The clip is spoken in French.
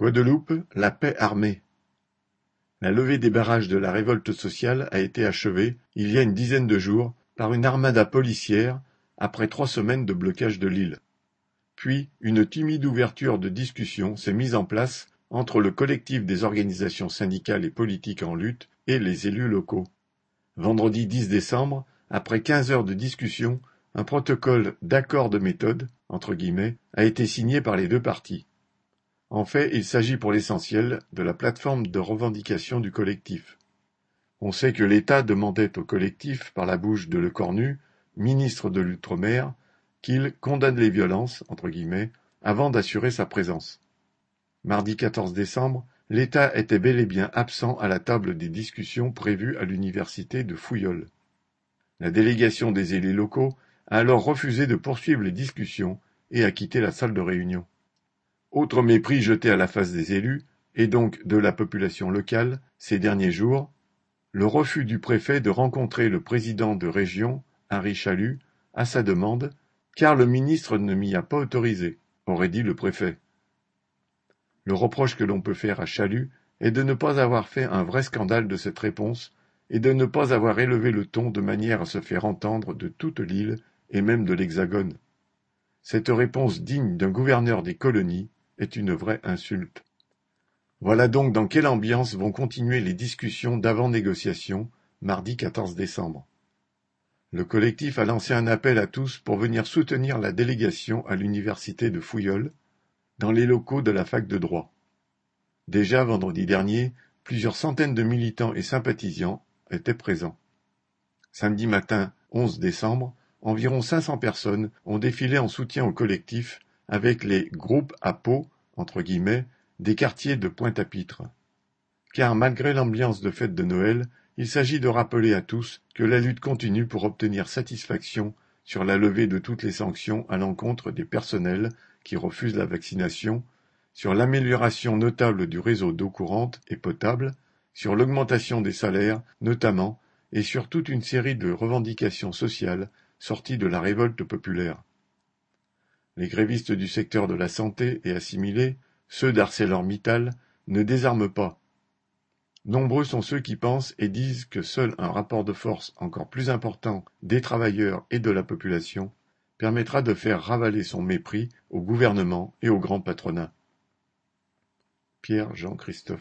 Guadeloupe, la paix armée. La levée des barrages de la révolte sociale a été achevée, il y a une dizaine de jours, par une armada policière après trois semaines de blocage de l'île. Puis, une timide ouverture de discussion s'est mise en place entre le collectif des organisations syndicales et politiques en lutte et les élus locaux. Vendredi 10 décembre, après quinze heures de discussion, un protocole d'accord de méthode, entre guillemets, a été signé par les deux parties. En fait, il s'agit pour l'essentiel de la plateforme de revendication du collectif. On sait que l'État demandait au collectif, par la bouche de Lecornu, ministre de l'Outre-mer, qu'il condamne les violences, entre guillemets, avant d'assurer sa présence. Mardi 14 décembre, l'État était bel et bien absent à la table des discussions prévues à l'université de Fouillol. La délégation des élus locaux a alors refusé de poursuivre les discussions et a quitté la salle de réunion. Autre mépris jeté à la face des élus, et donc de la population locale, ces derniers jours, le refus du préfet de rencontrer le président de région, Harry Chalut, à sa demande, car le ministre ne m'y a pas autorisé, aurait dit le préfet. Le reproche que l'on peut faire à Chalut est de ne pas avoir fait un vrai scandale de cette réponse et de ne pas avoir élevé le ton de manière à se faire entendre de toute l'île et même de l'Hexagone. Cette réponse digne d'un gouverneur des colonies est une vraie insulte. Voilà donc dans quelle ambiance vont continuer les discussions d'avant-négociation mardi 14 décembre. Le collectif a lancé un appel à tous pour venir soutenir la délégation à l'université de Fouillol, dans les locaux de la fac de droit. Déjà vendredi dernier, plusieurs centaines de militants et sympathisants étaient présents. Samedi matin 11 décembre, environ 500 personnes ont défilé en soutien au collectif avec les groupes à peau des quartiers de Pointe-à-Pitre. Car malgré l'ambiance de fête de Noël, il s'agit de rappeler à tous que la lutte continue pour obtenir satisfaction sur la levée de toutes les sanctions à l'encontre des personnels qui refusent la vaccination, sur l'amélioration notable du réseau d'eau courante et potable, sur l'augmentation des salaires notamment, et sur toute une série de revendications sociales sorties de la révolte populaire. Les grévistes du secteur de la santé et assimilés, ceux d'ArcelorMittal, ne désarment pas. Nombreux sont ceux qui pensent et disent que seul un rapport de force encore plus important des travailleurs et de la population permettra de faire ravaler son mépris au gouvernement et au grand patronat. Pierre Jean Christophe